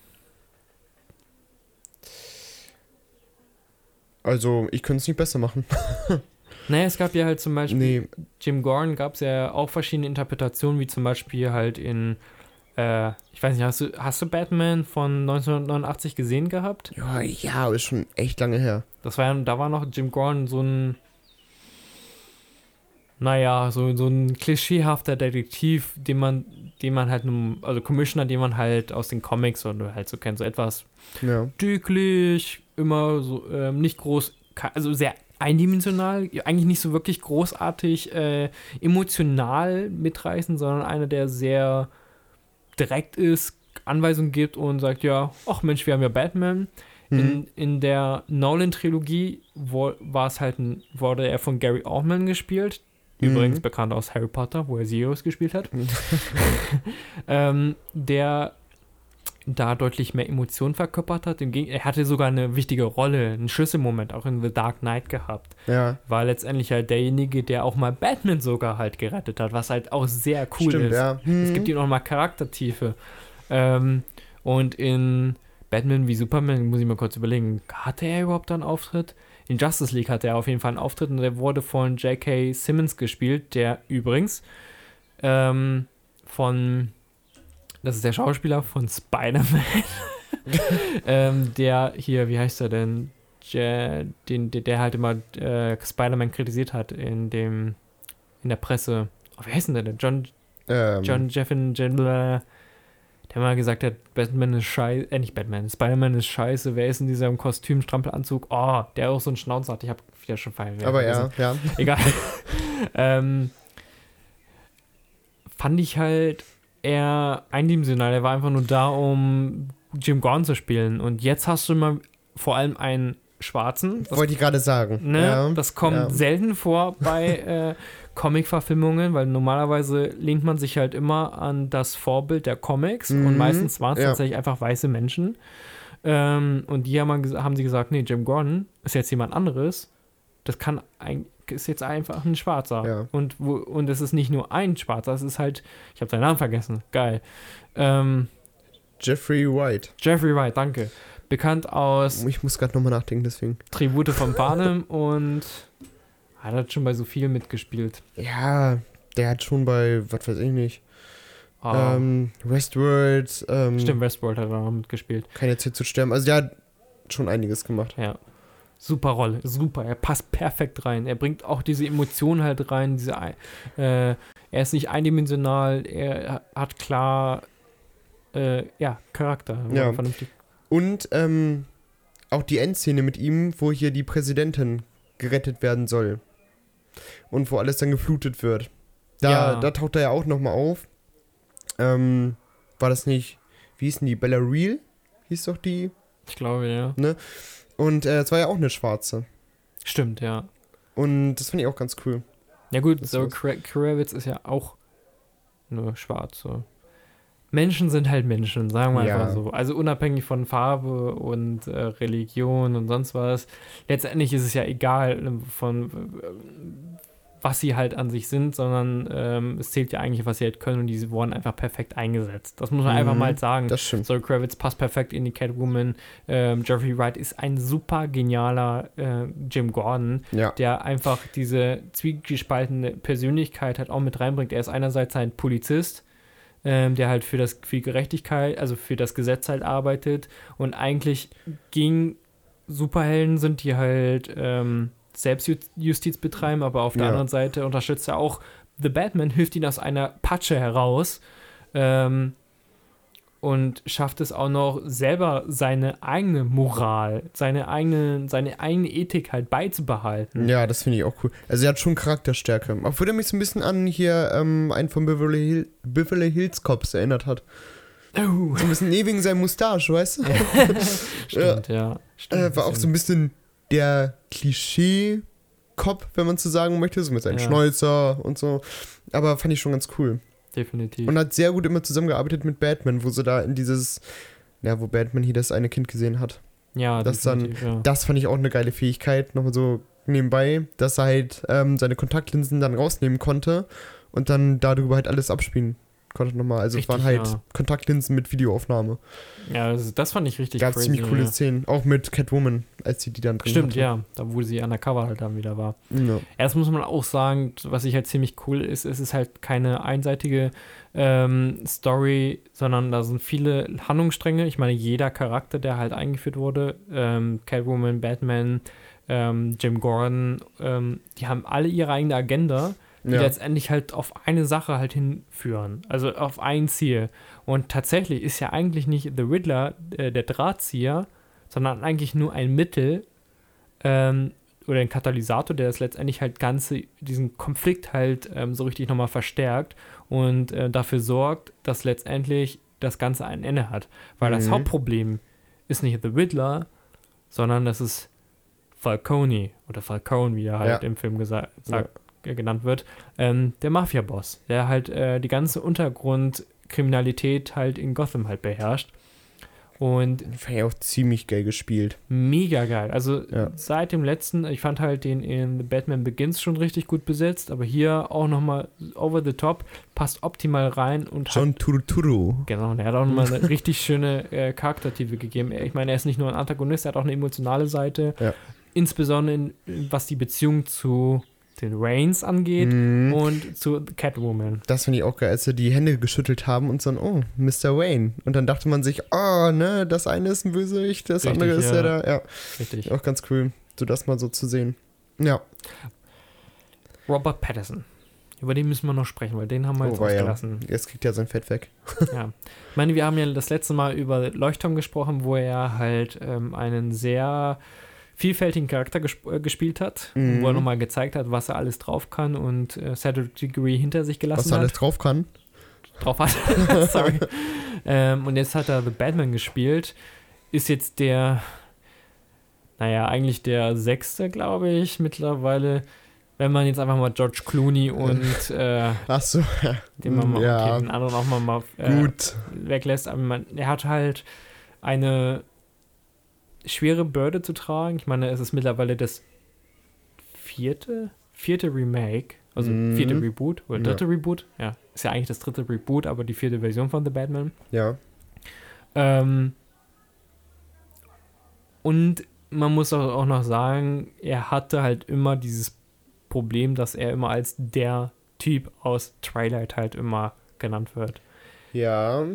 Also, ich könnte es nicht besser machen. Naja, es gab ja halt zum Beispiel Nee, Jim Gordon gab es ja auch verschiedene Interpretationen, wie zum Beispiel halt in, äh, ich weiß nicht, hast du, hast du Batman von 1989 gesehen gehabt? ja, ja, ist schon echt lange her. Das war ja, da war noch Jim Gordon so ein, naja, so, so ein klischeehafter Detektiv, den man, den man halt, nun- also Commissioner, den man halt aus den Comics oder halt so kennt, so etwas Ja. dicklich, immer so, ähm, nicht groß, also sehr eindimensional, eigentlich nicht so wirklich großartig äh, emotional mitreißen, sondern einer, der sehr direkt ist, Anweisungen gibt und sagt, ja, ach Mensch, wir haben ja Batman. Mhm. In, in der Nolan-Trilogie wo- war es halt ein, wurde er von Gary Oldman gespielt. Mhm. Übrigens bekannt aus Harry Potter, wo er Sirius gespielt hat. Mhm. ähm, der da deutlich mehr Emotionen verkörpert hat. Er hatte sogar eine wichtige Rolle, einen Schlüsselmoment auch in The Dark Knight gehabt. Ja, War letztendlich halt derjenige, der auch mal Batman sogar halt gerettet hat, was halt auch sehr cool stimmt, ist. ja. Es Mhm. gibt ihm auch mal Charaktertiefe. Ähm, und in Batman wie Superman, muss ich mal kurz überlegen, hatte er überhaupt einen Auftritt? In Justice League hatte er auf jeden Fall einen Auftritt und der wurde von J.K. Simmons gespielt, der übrigens ähm, von, das ist der Schauspieler von Spider-Man, ähm, der hier, wie heißt er denn? Ja, den, der, der halt immer äh, Spider-Man kritisiert hat in dem, in der Presse. Oh, wie heißt denn der denn? John, Ähm, John Jeffin, der mal gesagt hat, Batman ist scheiße, äh, nicht Batman, Spider-Man ist scheiße, wer ist in diesem Kostüm, Strampelanzug? Oh, der auch so einen Schnauzer hat, ich habe wieder schon feiern. aber ja, ja. Egal. ähm, fand ich halt eher eindimensional, er war einfach nur da, um Jim Gordon zu spielen und jetzt hast du mal vor allem einen Schwarzen, das Wollte ich gerade sagen. Ne? Ja, das kommt ja. selten vor bei äh, Comic-Verfilmungen, weil normalerweise lehnt man sich halt immer an das Vorbild der Comics und Mhm, meistens waren es ja. tatsächlich einfach weiße Menschen. Ähm, und die haben, haben sie gesagt, nee, Jim Gordon ist jetzt jemand anderes. Das kann ist jetzt einfach ein Schwarzer. Ja. Und, wo, und es ist nicht nur ein Schwarzer, es ist halt, ich habe seinen Namen vergessen, geil. Ähm, Jeffrey White. Jeffrey Wright, danke. Bekannt aus Ich muss gerade nochmal nachdenken, deswegen. Tribute von Panem und hat halt schon bei so viel mitgespielt. Ja, der hat schon bei, was weiß ich nicht, Ah, ähm, Westworld, ähm, Stimmt, Westworld hat er auch mitgespielt. keine Zeit zu sterben. Also der hat schon einiges gemacht. Ja. Super Rolle, super. Er passt perfekt rein. Er bringt auch diese Emotionen halt rein. Diese, äh, er ist nicht eindimensional, er hat klar, äh, ja, Charakter. Ja. Vernünftig. Und ähm, auch die Endszene mit ihm, wo hier die Präsidentin gerettet werden soll. Und wo alles dann geflutet wird. Da, Ja. da taucht er ja auch nochmal auf. Ähm, war das nicht, wie hieß denn die? Bella Real? Hieß doch die. Ich glaube, ja. Und äh, es war ja auch eine schwarze. Stimmt, ja. Und das fand ich auch ganz cool. Ja gut, Das so Kravitz ist ja auch nur schwarz. So. Menschen sind halt Menschen, sagen wir Ja. einfach so. Also unabhängig von Farbe und äh, Religion und sonst was. Letztendlich ist es ja egal, äh, von was sie halt an sich sind, sondern ähm, es zählt ja eigentlich, was sie halt können und die wurden einfach perfekt eingesetzt. Das muss man einfach Mhm, mal sagen. Das stimmt. Zoe Kravitz passt perfekt in die Catwoman. Ähm, Jeffrey Wright ist ein super genialer äh, Jim Gordon Ja. der einfach diese zwiegespaltene Persönlichkeit halt auch mit reinbringt. Er ist einerseits ein Polizist, ähm, der halt für das für Gerechtigkeit, also für das Gesetz halt arbeitet und eigentlich gegen Superhelden sind, die halt ähm, Selbstjustiz betreiben, aber auf der Ja. anderen Seite unterstützt er auch The Batman, hilft ihn aus einer Patsche heraus ähm, und schafft es auch noch selber seine eigene Moral, seine eigene, seine eigene Ethik halt beizubehalten. Ja, das finde ich auch cool. Also er hat schon Charakterstärke. Obwohl er mich so ein bisschen an hier ähm, einen von Beverly, Hill, Beverly Hills Cops erinnert hat. Oh. So ein bisschen nee, wegen seinem Mustache, weißt du? Stimmt, ja. Stimmt, Äh, war auch so ein bisschen der Klischee-Cop, wenn man so sagen möchte, so mit seinem Ja. Schnäuzer und so. Aber fand ich schon ganz cool. Definitiv. Und hat sehr gut immer zusammengearbeitet mit Batman, wo sie da in dieses, ja, wo Batman hier das eine Kind gesehen hat. ja, das dann- ja. Das fand ich auch eine geile Fähigkeit, nochmal so nebenbei, dass er halt ähm, seine Kontaktlinsen dann rausnehmen konnte und dann darüber halt alles abspielen konnte nochmal. Also es waren Richtig, halt ja. Kontaktlinsen mit Videoaufnahme. Ja, das, das fand ich richtig Gab crazy. ziemlich coole ja. Szenen, auch mit Catwoman, als sie die dann drin Stimmt, hatte. ja. Da, wo sie undercover halt dann wieder war. ja. Erst muss man auch sagen, was ich halt ziemlich cool ist, es ist halt keine einseitige ähm, Story, sondern da sind viele Handlungsstränge. Ich meine, jeder Charakter, der halt eingeführt wurde, ähm, Catwoman, Batman, ähm, Jim Gordon, ähm, die haben alle ihre eigene Agenda, die Ja. letztendlich halt auf eine Sache halt hinführen, also auf ein Ziel. Und tatsächlich ist ja eigentlich nicht The Riddler äh, der Drahtzieher, sondern eigentlich nur ein Mittel ähm, oder ein Katalysator, der das letztendlich halt ganze, diesen Konflikt halt ähm, so richtig nochmal verstärkt und äh, dafür sorgt, dass letztendlich das Ganze ein Ende hat. Weil das Mhm. Hauptproblem ist nicht The Riddler, sondern das ist Falcone oder Falcone, wie er halt Ja. im Film gesagt, sagt, genannt wird, ähm, der Mafia-Boss, der halt äh, die ganze Untergrundkriminalität halt in Gotham halt beherrscht. Und Fand ich auch ziemlich geil gespielt. mega geil. Also Ja. seit dem letzten, ich fand halt den in The Batman Begins schon richtig gut besetzt, aber hier auch nochmal over the top, passt optimal rein und hat John Turturro. Genau, und er hat auch nochmal eine richtig schöne äh, Charaktertiefe gegeben. Ich meine, er ist nicht nur ein Antagonist, er hat auch eine emotionale Seite. Ja. Insbesondere in, was die Beziehung zu den Reigns angeht Mhm. und zu Catwoman. Das finde ich auch geil, als sie die Hände geschüttelt haben und so, oh, Mr. Wayne. Und dann dachte man sich, oh, ne, das eine ist ein Bösewicht, das Richtig, andere ist ja. der da. Ja, Richtig. auch ganz cool, so das mal so zu sehen. Ja, Robert Pattinson. Über den müssen wir noch sprechen, weil den haben wir jetzt oh, war ja. ausgelassen. Jetzt kriegt er sein Fett weg. Ja. Ich meine, wir haben ja das letzte Mal über Leuchtturm gesprochen, wo er halt ähm, einen sehr vielfältigen Charakter gesp äh, gespielt hat, Mhm. wo er nochmal gezeigt hat, was er alles drauf kann und äh, Cedric Diggory hinter sich gelassen Was er hat. alles drauf kann. drauf hat. Sorry. Ähm, und jetzt hat er The Batman gespielt. Ist jetzt der, naja, eigentlich der sechste, glaube ich, mittlerweile. Wenn man jetzt einfach mal George Clooney und äh, Ach so, ja. den, man mal, ja, okay, den anderen auch mal, mal äh, weglässt. Aber man, er hat halt eine schwere Bürde zu tragen. Ich meine, es ist mittlerweile das vierte, vierte Remake, also Mhm. vierte Reboot oder Ja. dritte Reboot. Ja, ist ja eigentlich das dritte Reboot, aber die vierte Version von The Batman. Ja. Ähm, und man muss auch noch sagen, er hatte halt immer dieses Problem, dass er immer als der Typ aus Twilight halt immer genannt wird. Ja.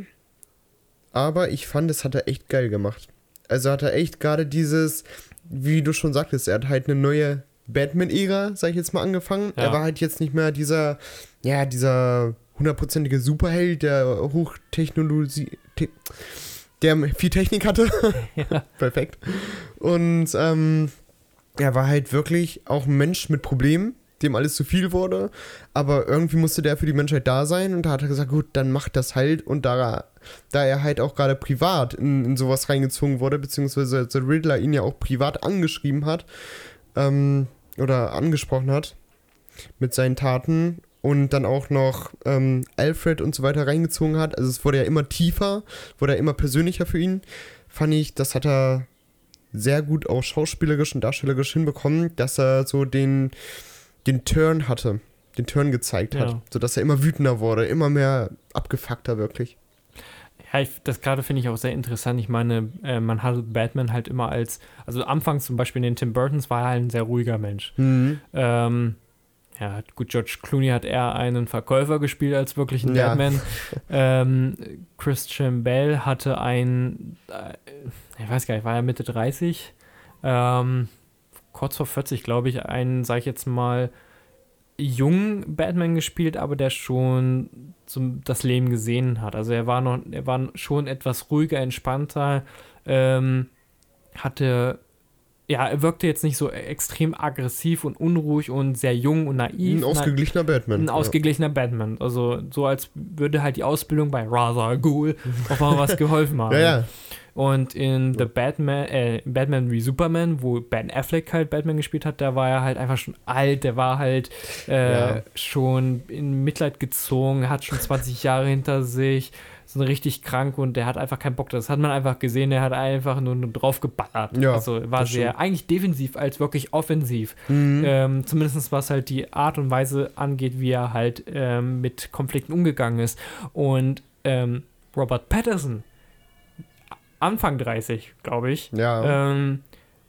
Aber ich fand, es hat er echt geil gemacht. Also hat er echt gerade dieses, wie du schon sagtest, er hat halt eine neue Batman-Ära, sag ich jetzt mal, angefangen. Ja. Er war halt jetzt nicht mehr dieser, ja, dieser hundertprozentige Superheld, der Hochtechnologie, te der viel Technik hatte. ja. Perfekt. Und ähm, er war halt wirklich auch ein Mensch mit Problemen, dem alles zu viel wurde. Aber irgendwie musste der für die Menschheit da sein. Und da hat er gesagt, gut, dann macht das halt. Und da, da er halt auch gerade privat in, in sowas reingezogen wurde, beziehungsweise The Riddler ihn ja auch privat angeschrieben hat, ähm, oder angesprochen hat mit seinen Taten und dann auch noch ähm, Alfred und so weiter reingezogen hat. Also es wurde ja immer tiefer, wurde ja immer persönlicher für ihn. Fand ich, das hat er sehr gut auch schauspielerisch und darstellerisch hinbekommen, dass er so den, den Turn hatte, den Turn gezeigt hat, Ja. sodass er immer wütender wurde, immer mehr abgefuckter wirklich. Ja, ich, das gerade finde ich auch sehr interessant. Ich meine, äh, man hat Batman halt immer als, also anfangs zum Beispiel in den Tim Burtons war er halt ein sehr ruhiger Mensch. Mhm. Ähm, ja, gut, George Clooney hat eher einen Verkäufer gespielt als wirklich einen Ja. Batman. ähm, Christian Bell hatte ein, äh, ich weiß gar nicht, war er Mitte 30? Ähm, kurz vor 40, glaube ich, einen, sag ich jetzt mal, jungen Batman gespielt, aber der schon zum, das Leben gesehen hat. Also er war noch, er war schon etwas ruhiger, entspannter, ähm, hatte, ja, er wirkte jetzt nicht so extrem aggressiv und unruhig und sehr jung und naiv. Ein ausgeglichener Batman. Ein ausgeglichener Batman. Also so als würde halt die Ausbildung bei Ra's al Ghul auch mal was geholfen haben. ja. ja, ja. Und in The Batman, äh, Batman wie Superman, wo Ben Affleck halt Batman gespielt hat, da war er halt einfach schon alt, der war halt äh, Ja. schon in Mitleid gezogen, hat schon 20 Jahre hinter sich, so richtig krank und der hat einfach keinen Bock. Das hat man einfach gesehen, der hat einfach nur, nur drauf geballert. Ja, also war sehr eigentlich defensiv als wirklich offensiv. Mhm. Ähm, zumindest was halt die Art und Weise angeht, wie er halt ähm, mit Konflikten umgegangen ist. Und ähm, Robert Patterson, Anfang 30, glaube ich, ja, ähm,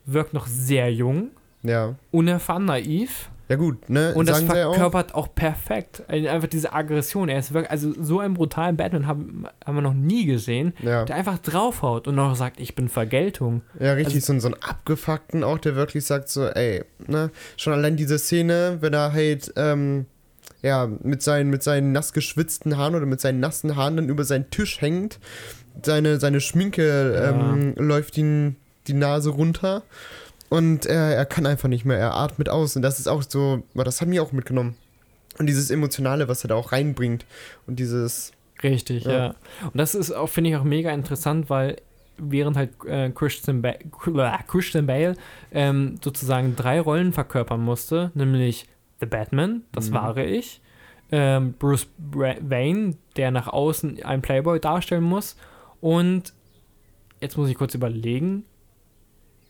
wirkt noch sehr jung, ja. unerfahren, naiv. Ja gut, ne? Und das sagen sie ja auch. verkörpert auch. perfekt. Einfach diese Aggression. Er ist wirklich, also so einen brutalen Batman haben, haben wir noch nie gesehen, Ja, der einfach draufhaut und noch sagt, ich bin Vergeltung. ja richtig, also- so, ein- so einen abgefuckten auch, der wirklich sagt so, ey, ne? Schon allein diese Szene, wenn er halt, ähm, ja, mit seinen, mit seinen nass geschwitzten Haaren oder mit seinen nassen Haaren dann über seinen Tisch hängt, seine, seine Schminke ähm, läuft ihm die Nase runter und er, er kann einfach nicht mehr, er atmet aus und das ist auch so, das hat mich auch mitgenommen. Und dieses Emotionale, was er da auch reinbringt und dieses, Richtig, ja. Ja. Und das ist auch, finde ich, auch mega interessant, weil während halt äh, Christian, ba Christian Bale ähm, sozusagen drei Rollen verkörpern musste, nämlich The Batman, das Mhm. wahre ich, ähm, Bruce Wayne, der nach außen einen Playboy darstellen muss und jetzt muss ich kurz überlegen,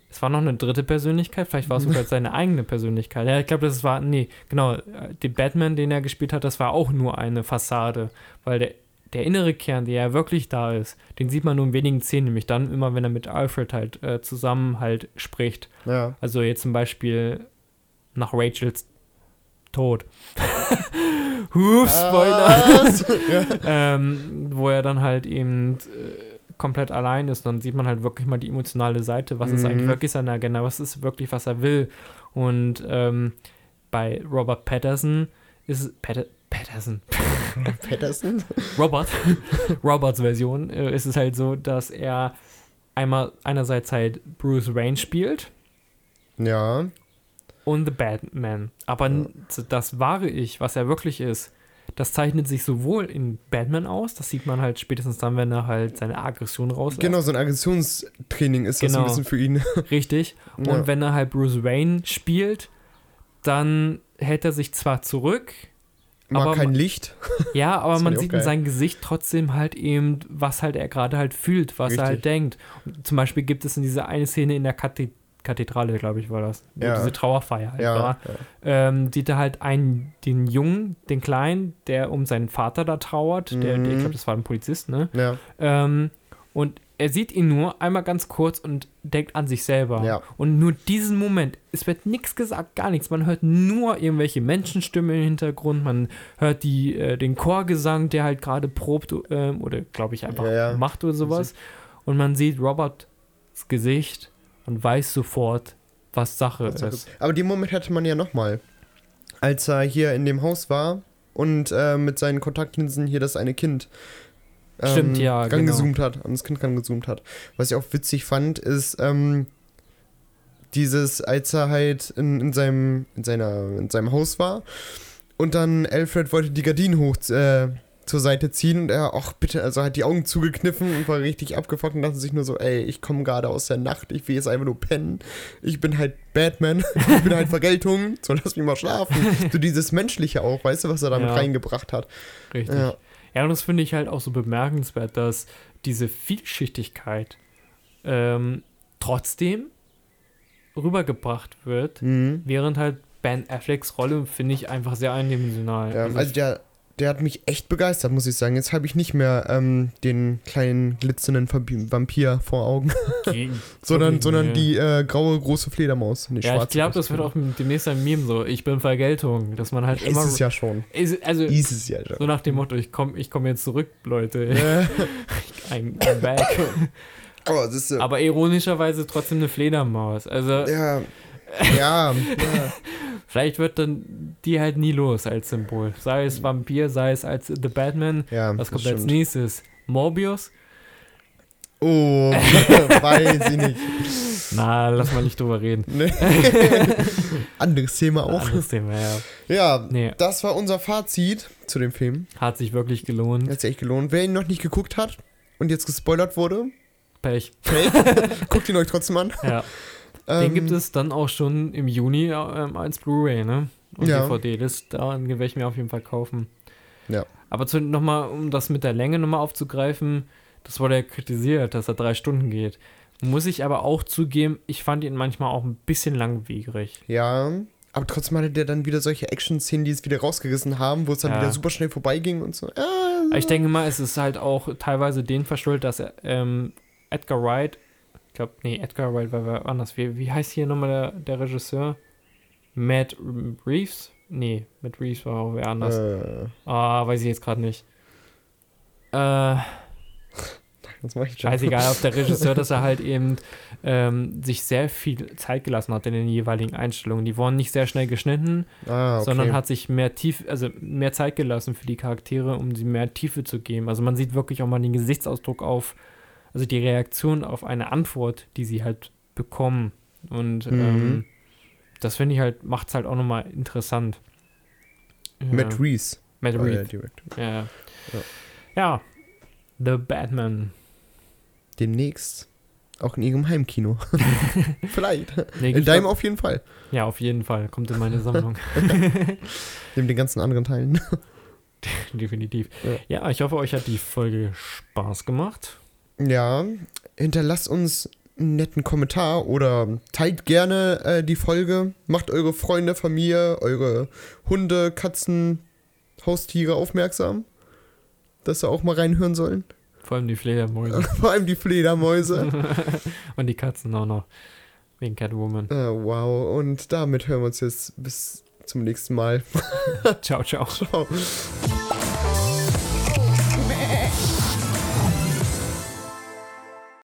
es war noch eine dritte Persönlichkeit, vielleicht war es sogar seine eigene Persönlichkeit. Ja, ich glaube, das war, nee, genau, den Batman, den er gespielt hat, das war auch nur eine Fassade, weil der, der innere Kern, der ja wirklich da ist, den sieht man nur in wenigen Szenen, nämlich dann immer, wenn er mit Alfred halt äh, zusammen halt spricht. ja, Also jetzt zum Beispiel nach Rachels Tod. Huh, Spoiler. Was? ja. ähm, wo er dann halt eben äh, komplett allein ist. Dann sieht man halt wirklich mal die emotionale Seite. Was ist Mhm. eigentlich wirklich seine Agenda? Was ist wirklich, was er will? Und ähm, bei Robert Patterson ist Patter Patterson. Patterson? Robert, Roberts Version äh, ist es halt so, dass er einmal einerseits halt Bruce Wayne spielt Ja, und The Batman. Aber n- das wahre Ich, was er wirklich ist, das zeichnet sich sowohl in Batman aus, das sieht man halt spätestens dann, wenn er halt seine Aggression rauslässt. genau, so ein Aggressionstraining ist das Genau. ein bisschen für ihn. Richtig. Und Ja. wenn er halt Bruce Wayne spielt, dann hält er sich zwar zurück, Mag Aber kein Licht. ja, aber Das man sieht in seinem Gesicht trotzdem halt eben, was halt er gerade halt fühlt, was er Richtig. halt denkt. Und zum Beispiel gibt es in dieser eine Szene in der Kathe Kathedrale, glaube ich, war das, Ja. diese Trauerfeier halt Ja, war. ähm, sieht er halt einen, den Jungen, den Kleinen, der um seinen Vater da trauert. Der, der, ich Mhm. glaube, das war ein Polizist, ne? ja, Ähm, und er sieht ihn nur einmal ganz kurz und denkt an sich selber. ja, Und nur diesen Moment, es wird nichts gesagt, gar nichts. Man hört nur irgendwelche Menschenstimmen im Hintergrund, man hört die, äh, den Chorgesang, der halt gerade probt ähm, oder glaube ich einfach Ja, ja. macht oder sowas. Und man sieht Roberts Gesicht und weiß sofort, was Sache ja. ist. Aber den Moment hatte man ja nochmal. Als er hier in dem Haus war und äh, mit seinen Kontaktlinsen hier das eine Kind ähm, Stimmt, ja, genau. rangezoomt hat, an das Kind rangezoomt hat. Was ich auch witzig fand, ist ähm, dieses, als er halt in, in, seinem, in, seiner, in seinem Haus war und dann Alfred wollte die Gardinen hoch äh, zur Seite ziehen und er, ach bitte, also hat die Augen zugekniffen und war richtig abgefuckt und dachte sich nur so, ey, ich komme gerade aus der Nacht, ich will jetzt einfach nur pennen, ich bin halt Batman, ich bin halt Vergeltung, so lass mich mal schlafen. so dieses Menschliche auch, weißt du, was er damit Ja. reingebracht hat. Richtig. Ja. Ja, und das finde ich halt auch so bemerkenswert, dass diese Vielschichtigkeit ähm, trotzdem rübergebracht wird, Mhm. während halt Ben Afflecks Rolle finde ich einfach sehr eindimensional. Ja, Also also der, der hat mich echt begeistert, muss ich sagen. Jetzt habe ich nicht mehr ähm, den kleinen glitzernden Vampi- Vampir vor Augen, Gegen- sondern, sondern die äh, graue große Fledermaus. Nee, Ja, ich glaube, das wird auch demnächst ein Meme so. Ich bin Vergeltung, dass man halt Fledermaus. immer. Ist es ja schon. Ist- also, Ist es ja schon. so nach dem Motto, ich komme ich komm jetzt zurück, Leute. I'm, I'm back. oh, ist. Aber ironischerweise trotzdem eine Fledermaus. Also, Ja. Ja, ja. vielleicht wird dann die halt nie los als Symbol. Sei es Vampir, sei es als The Batman. ja Was kommt als nächstes? Morbius? Oh, weiß ich nicht. Na, lass mal nicht drüber reden. Nee. Anderes Thema auch. Anderes Thema, ja. Ja, Nee, das war unser Fazit zu dem Film. hat sich wirklich gelohnt. Hat sich echt gelohnt. Wer ihn noch nicht geguckt hat und jetzt gespoilert wurde, Pech. hey, guckt ihn euch trotzdem an. Ja. Ähm, Den gibt es dann auch schon im Juni ähm, als Blu-ray, ne? Und Ja. DVD. Das da werde ich mir auf jeden Fall kaufen. Ja. Aber nochmal, um das mit der Länge nochmal aufzugreifen, das wurde ja kritisiert, dass er drei Stunden geht. Muss ich aber auch zugeben, ich fand ihn manchmal auch ein bisschen langwierig. Ja, aber trotzdem hatte der dann wieder solche Action-Szenen, die es wieder rausgerissen haben, wo es dann Ja. wieder super schnell vorbeiging und so. Aber ich denke mal, es ist halt auch teilweise den verschuldet, dass er, ähm, Edgar Wright, glaube, nee, Edgar Wright war wer anders. Wie, wie heißt hier nochmal der, der Regisseur? Matt Reeves? Nee, Matt Reeves war auch wer anders. äh, Ah, weiß ich jetzt gerade nicht. Äh, was mach ich schon? scheißegal, auf der Regisseur, dass er halt eben ähm, sich sehr viel Zeit gelassen hat in den jeweiligen Einstellungen. Die wurden nicht sehr schnell geschnitten, Ah, okay. sondern hat sich mehr tief, also mehr Zeit gelassen für die Charaktere, um sie mehr Tiefe zu geben. Also man sieht wirklich auch mal den Gesichtsausdruck auf, also die Reaktion auf eine Antwort, die sie halt bekommen. Und Mhm. ähm, das finde ich halt, macht es halt auch nochmal interessant. Matt Ja. Reeves. Matt war der Reeves. Director. Ja. Ja. ja. The Batman. Demnächst. Auch in ihrem Heimkino. Vielleicht. Nee, In deinem auf jeden Fall. ja, auf jeden Fall. Kommt in meine Sammlung. Neben den ganzen anderen Teilen. Definitiv. Ja. Ja. ich hoffe, euch hat die Folge Spaß gemacht. Ja, hinterlasst uns einen netten Kommentar oder teilt gerne äh, die Folge. Macht eure Freunde, Familie, eure Hunde, Katzen, Haustiere aufmerksam, dass sie auch mal reinhören sollen. Vor allem die Fledermäuse. Vor allem die Fledermäuse. Und die Katzen auch noch. Wegen Catwoman. äh, wow, und damit hören wir uns jetzt bis zum nächsten Mal. Ciao, ciao. Ciao.